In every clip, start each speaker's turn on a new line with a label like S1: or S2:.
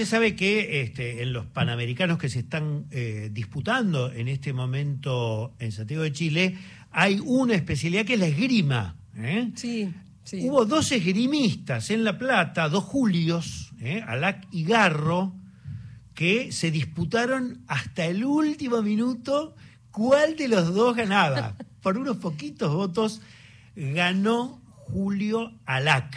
S1: Usted sabe que este, en los panamericanos que se están eh, disputando en este momento en Santiago de Chile, hay una especialidad que es la esgrima. ¿eh?
S2: Sí, sí.
S1: Hubo dos esgrimistas en La Plata, dos Julios, ¿eh? Alac y Garro, que se disputaron hasta el último minuto cuál de los dos ganaba. Por unos poquitos votos ganó Julio Alac,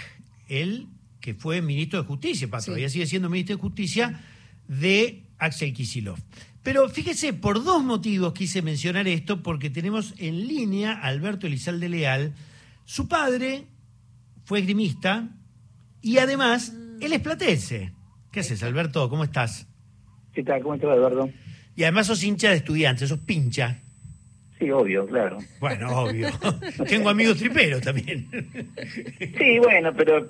S1: él que fue ministro de Justicia, para
S2: Sí.
S1: todavía sigue siendo ministro de Justicia, de Axel Kicillof. Pero fíjese, por dos motivos quise mencionar esto, porque tenemos en línea a Alberto Elizalde Leal. Su padre fue esgrimista y además él es platense. ¿Qué haces, Alberto? ¿Cómo estás?
S3: ¿Qué tal? ¿Cómo estás, Eduardo?
S1: Y además sos hincha de estudiantes, sos pincha.
S3: Sí, obvio, claro.
S1: Bueno, obvio. Tengo amigos triperos también.
S3: Sí, bueno, pero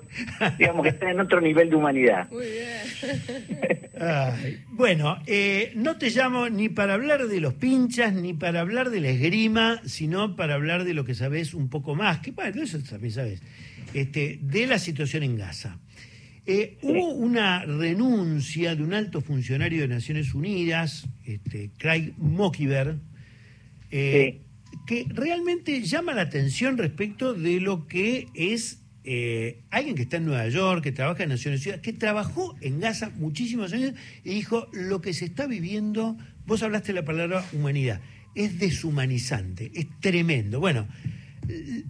S3: digamos que está en otro nivel de humanidad.
S2: Muy bien.
S1: Ay, bueno, eh, no te llamo ni para hablar de los pinchas, ni para hablar de la esgrima, sino para hablar de lo que sabes un poco más, que bueno, eso también sabes, este, de la situación en Gaza. Eh, Hubo una renuncia de un alto funcionario de Naciones Unidas, este, Craig Mockiver, eh, que realmente llama la atención respecto de lo que es eh, alguien que está en Nueva York, que trabaja en Naciones Unidas, que trabajó en Gaza muchísimos años y dijo, lo que se está viviendo, vos hablaste de la palabra humanidad, es deshumanizante, es tremendo. Bueno,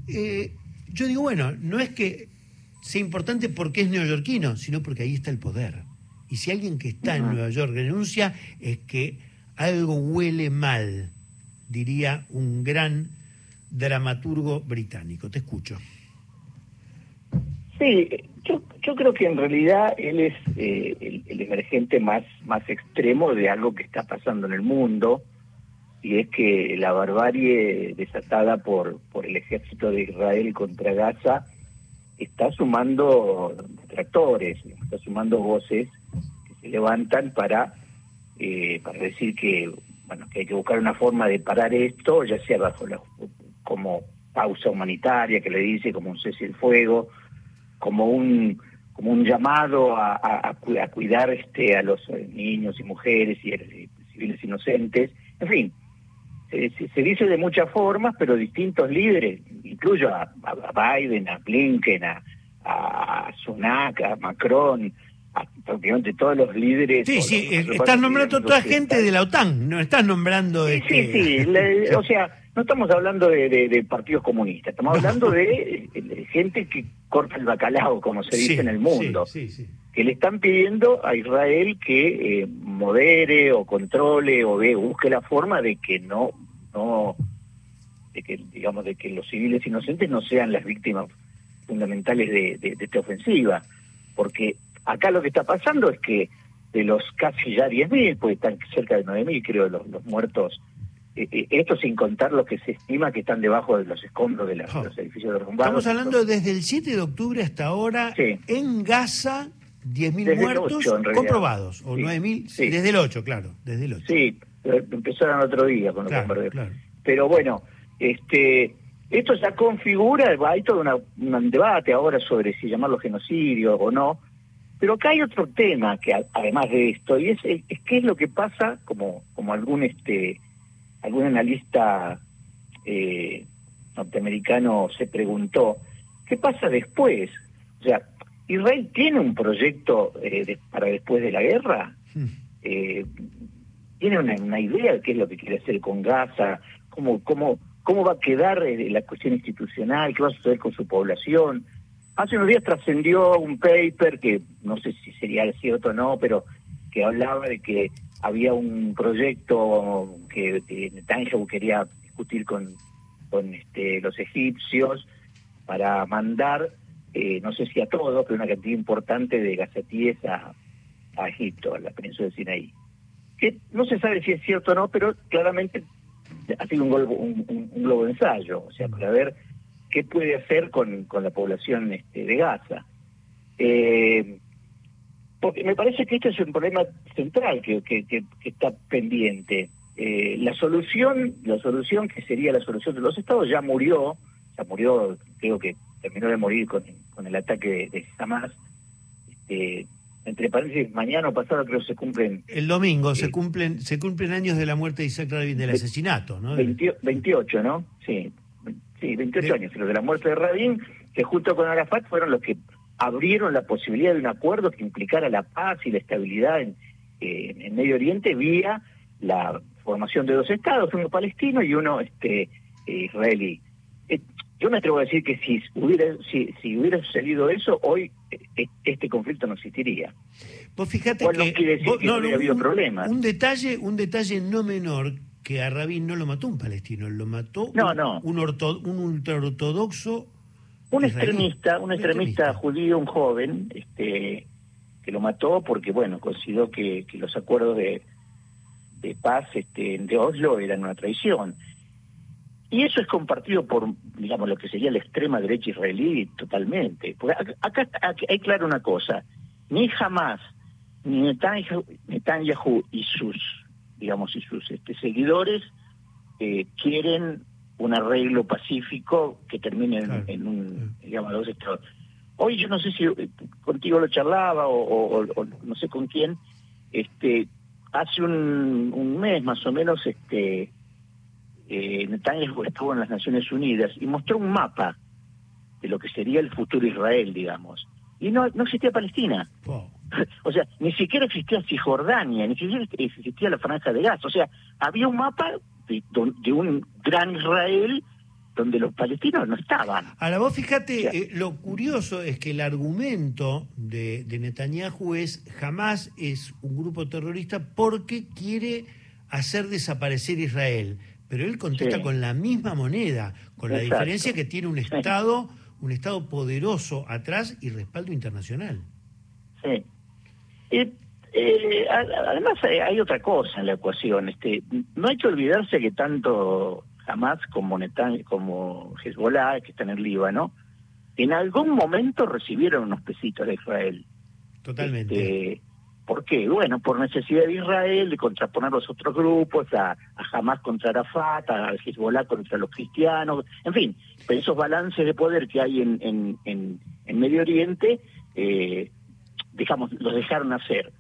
S1: eh, yo digo, bueno, no es que sea importante porque es neoyorquino, sino porque ahí está el poder. Y si alguien que está en. Nueva York renuncia, es que algo huele mal, diría un gran dramaturgo británico. Te escucho.
S3: Sí, yo, yo creo que en realidad él es eh, el, emergente más, más extremo de algo que está pasando en el mundo, y es que la barbarie desatada por, por el ejército de Israel contra Gaza está sumando detractores, está sumando voces que se levantan para, eh, para decir que, bueno, que hay que buscar una forma de parar esto, ya sea bajo la, como pausa humanitaria que le dice, como un cese el fuego, como un como un llamado a, a- a cu- a cuidar este a los eh, niños y mujeres y, eh, civiles inocentes, en fin, se, dice de muchas formas, pero distintos líderes, incluyo a, Biden, a Blinken, a, a Sunak, a Macron, prácticamente todos los líderes.
S1: Sí, sí,
S3: los-
S1: eh, estás nombrando toda gente
S3: están-
S1: de la OTAN, no estás nombrando...
S3: Sí,
S1: este...
S3: sí, sí. le- o sea, no estamos hablando de, de- de partidos comunistas, estamos hablando de, de gente que corta el bacalao, como se dice
S1: Sí,
S3: en el mundo,
S1: Sí, sí, sí.
S3: que le están pidiendo a Israel que eh, modere o controle o ve, busque la forma de que no, no, de que digamos de que los civiles inocentes no sean las víctimas fundamentales de, de- de esta ofensiva, porque acá lo que está pasando es que de los casi ya 10.000, pues están cerca de 9.000 creo los, los muertos, eh, eh, esto sin contar los que se estima que están debajo de los escombros de, la- de los edificios derrumbados.
S1: Estamos hablando desde el 7 de octubre hasta ahora,
S3: Sí.
S1: en Gaza, 10.000
S3: Desde el
S1: muertos
S3: 8, en realidad.
S1: comprobados, o
S3: Sí,
S1: 9.000,
S3: sí.
S1: desde el 8, claro, desde el 8.
S3: Sí, empezaron otro día con los
S1: Claro,
S3: bombardeos.
S1: claro.
S3: Pero bueno, este, esto ya configura, hay todo una- un debate ahora sobre si llamarlo genocidio o no, pero acá hay otro tema que además de esto, y es, el- es qué es lo que pasa, como, como algún este algún analista eh, norteamericano se preguntó, ¿qué pasa después? O sea, ¿Israel tiene un proyecto eh, de- para después de la guerra?
S1: Hmm.
S3: eh, tiene una, una idea de qué es lo que quiere hacer con Gaza, cómo, cómo, cómo va a quedar eh, la cuestión institucional, qué va a suceder con su población. Hace unos días trascendió un paper que no sé si sería cierto o no, pero que hablaba de que había un proyecto que eh, Netanyahu quería discutir con, con este, los egipcios para mandar, eh, no sé si a todos, pero una cantidad importante de gazatíes a, a Egipto, a la península de Sinaí. Que no se sabe si es cierto o no, pero claramente ha sido un globo, un, un- un globo ensayo, o sea, para ver qué puede hacer con, con la población este, de Gaza. Eh, porque me parece que este es un problema central que, que, que- que está pendiente. Eh, la solución, la solución que sería la solución de los estados ya murió, ya murió, creo que terminó de morir con, con el ataque de, de Hamas, este, entre paréntesis, mañana o pasado creo que se cumplen...
S1: El domingo se cumplen se cumplen años de la muerte de Isaac Rabin, del asesinato, ¿no?
S3: 28, ¿no? Sí, sí 28 años, pero de la muerte de Rabin, que junto con Arafat fueron los que abrieron la posibilidad de un acuerdo que implicara la paz y la estabilidad en, en Medio Oriente vía la formación de dos estados, uno palestino y uno este israelí. Eh, yo me atrevo a decir que si hubiera si, si hubiera sucedido eso, hoy eh, este conflicto no existiría.
S1: Vos fíjate que,
S3: no, no, habido problemas.
S1: Un detalle, un detalle no menor que a Rabin no lo mató un palestino, lo mató
S3: un,
S1: un, un ultraortodoxo
S3: un extremista, un extremista, judío, un joven, este que lo mató porque bueno consideró que, que los acuerdos de, de paz este, de Oslo eran una traición. Y eso es compartido por, digamos, lo que sería la extrema derecha israelí totalmente. Porque acá, hay claro una cosa, ni jamás ni Netanyahu, y sus, digamos, y sus este, seguidores eh, quieren un arreglo pacífico que termine en, un, digamos, dos estados. Hoy yo no sé si eh, contigo lo charlaba o, o no sé con quién, este, hace un, un mes más o menos, este, eh, Netanyahu estuvo en las Naciones Unidas y mostró un mapa de lo que sería el futuro Israel, digamos. Y no, no existía Palestina. o sea, ni siquiera existía Cisjordania, ni siquiera existía la Franja de Gaza. O sea, había un mapa de, de un gran Israel donde los palestinos no estaban.
S1: Ahora vos fíjate, eh, lo curioso es que el argumento de, de, Netanyahu es jamás es un grupo terrorista porque quiere hacer desaparecer Israel, pero él contesta con la misma moneda, con la diferencia que tiene un Estado, un Estado poderoso atrás y respaldo internacional.
S3: Sí. Eh, además hay otra cosa en la ecuación, este, no hay que olvidarse que tanto Hamas como Netan, como Hezbollah, que están en Líbano, en algún momento recibieron unos pesitos de Israel.
S1: Totalmente.
S3: Este, ¿Por qué? Bueno, por necesidad de Israel de contraponer los otros grupos, a, a Hamas contra Arafat, a Hezbollah contra los cristianos, en fin, esos balances de poder que hay en, en, en, Medio Oriente, eh, digamos, los dejaron hacer.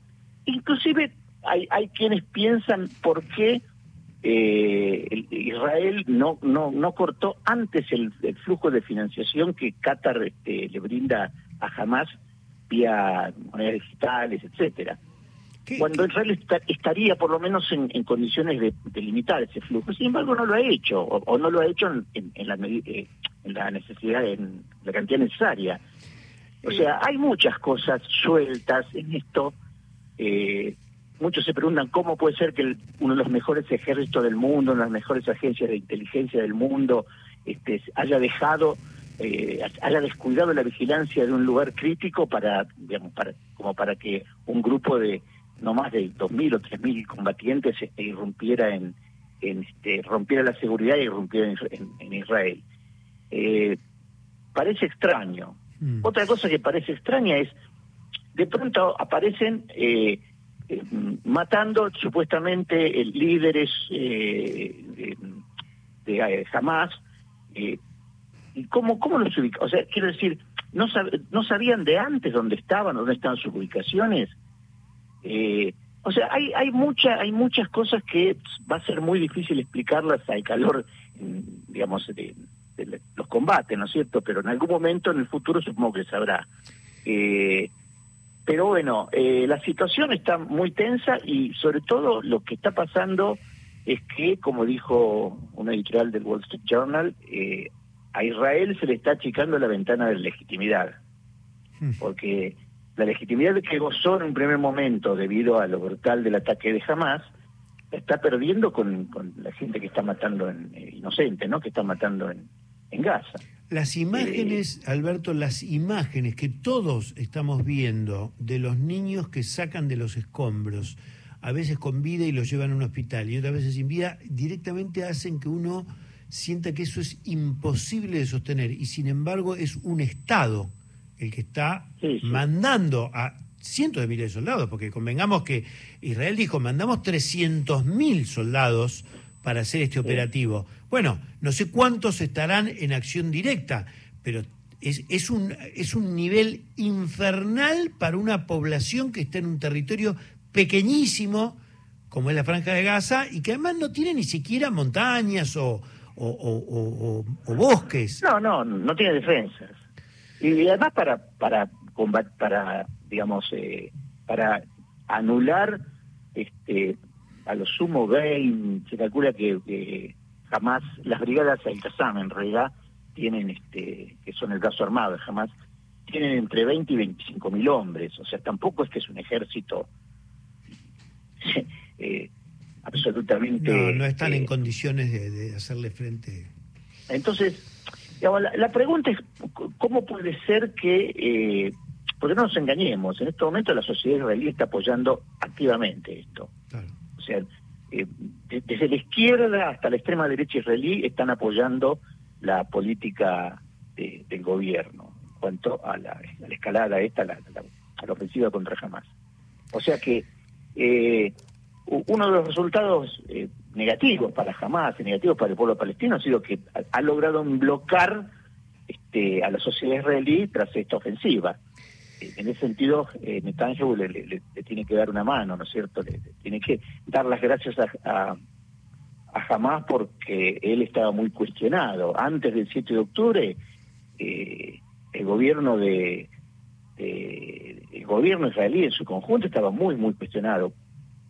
S3: Inclusive hay, hay quienes piensan por qué eh, Israel no, no, no cortó antes el, flujo de financiación que Qatar este, le brinda a Hamas vía monedas digitales, etcétera. Cuando Israel estaría por lo menos en, condiciones de, limitar ese flujo. Sin embargo, no lo ha hecho, o, no lo ha hecho en, la, eh, en la necesidad, en la cantidad necesaria. O sea, hay muchas cosas sueltas en esto. Eh, muchos se preguntan cómo puede ser que uno de los mejores ejércitos del mundo, una de las mejores agencias de inteligencia del mundo, este, haya dejado, eh, haya descuidado la vigilancia de un lugar crítico para, digamos, para, como para que un grupo de no más de 2.000 o 3.000 combatientes este, irrumpiera en, este, rompiera la seguridad y irrumpiera en, Israel. Eh, parece extraño. Mm. Otra cosa que parece extraña es, de pronto aparecen eh, eh, matando supuestamente líderes eh, de, eh, Hamas. Eh, ¿Y cómo, cómo los ubican? O sea, quiero decir, ¿no, ¿no sabían de antes dónde estaban, dónde estaban sus ubicaciones? o sea, hay, hay, mucha, hay muchas cosas que va a ser muy difícil explicarlas al calor, digamos, de los combates, ¿no es cierto? Pero en algún momento en el futuro supongo que sabrá. Eh, pero bueno, eh, la situación está muy tensa y sobre todo lo que está pasando es que, como dijo una editorial del Wall Street Journal, eh, a Israel se le está achicando la ventana de legitimidad, hmm. porque la legitimidad que gozó en un primer momento debido a lo brutal del ataque de Hamas, está perdiendo con, la gente que está matando en, eh, inocente, ¿no? Que está matando en, en Gaza.
S1: Las imágenes, Alberto, las imágenes que todos estamos viendo de los niños que sacan de los escombros, a veces con vida y los llevan a un hospital y otras veces sin vida, directamente hacen que uno sienta que eso es imposible de sostener y sin embargo es un Estado el que está mandando a cientos de miles de soldados, porque convengamos que Israel dijo, mandamos 300.000 soldados para hacer este operativo. Bueno, no sé cuántos estarán en acción directa, pero es, es, un, es un nivel infernal para una población que está en un territorio pequeñísimo, como es la Franja de Gaza, y que además no tiene ni siquiera montañas o, o, o- o- o bosques.
S3: No, no, no tiene defensas. Y además para para combat- para digamos eh, para anular este a lo sumo 20, se calcula que, que jamás las brigadas Al-Qassam en realidad tienen este que son el brazo armado, jamás tienen entre 20 y 25 mil hombres, o sea, tampoco es que es un ejército eh, absolutamente
S1: No, no están en
S3: eh,
S1: condiciones de, de hacerle frente.
S3: entonces, digamos, la, la pregunta es, ¿cómo puede ser que, eh, porque no nos engañemos, en este momento la sociedad israelí está apoyando activamente esto. O sea, eh, de- desde la izquierda hasta la extrema derecha israelí están apoyando la política de- del gobierno en cuanto a la, escalada esta, a la, ofensiva contra Hamas. O sea que eh, uno de los resultados eh, negativos para Hamas y negativos para el pueblo palestino ha sido que ha, ha logrado bloquear este, a la sociedad israelí tras esta ofensiva. Eh, En ese sentido, eh, Netanyahu le, tiene que dar una mano, ¿no es cierto? Le, tiene que dar las gracias a, a, Hamas porque él estaba muy cuestionado. Antes del 7 de octubre, eh, el gobierno de, el gobierno israelí en su conjunto estaba muy muy cuestionado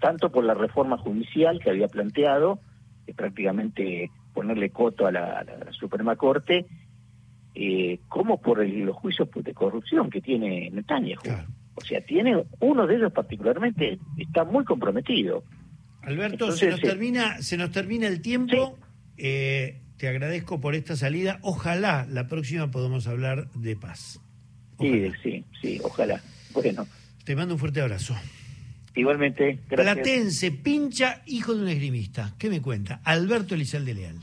S3: tanto por la reforma judicial que había planteado que prácticamente ponerle coto a la Suprema Corte eh, como por el- los juicios de corrupción que tiene Netanyahu
S1: Claro.
S3: o sea tiene uno de ellos particularmente está muy comprometido
S1: Alberto,
S3: Entonces,
S1: se nos
S3: sí.
S1: termina, se nos termina el tiempo. Eh, te agradezco por esta salida. Ojalá la próxima podamos hablar de paz.
S3: sí sí sí ojalá bueno
S1: Te mando un fuerte abrazo.
S3: igualmente gracias
S1: Platense, pincha, hijo de un esgrimista. ¿Qué me cuenta? Alberto Elizalde Leal.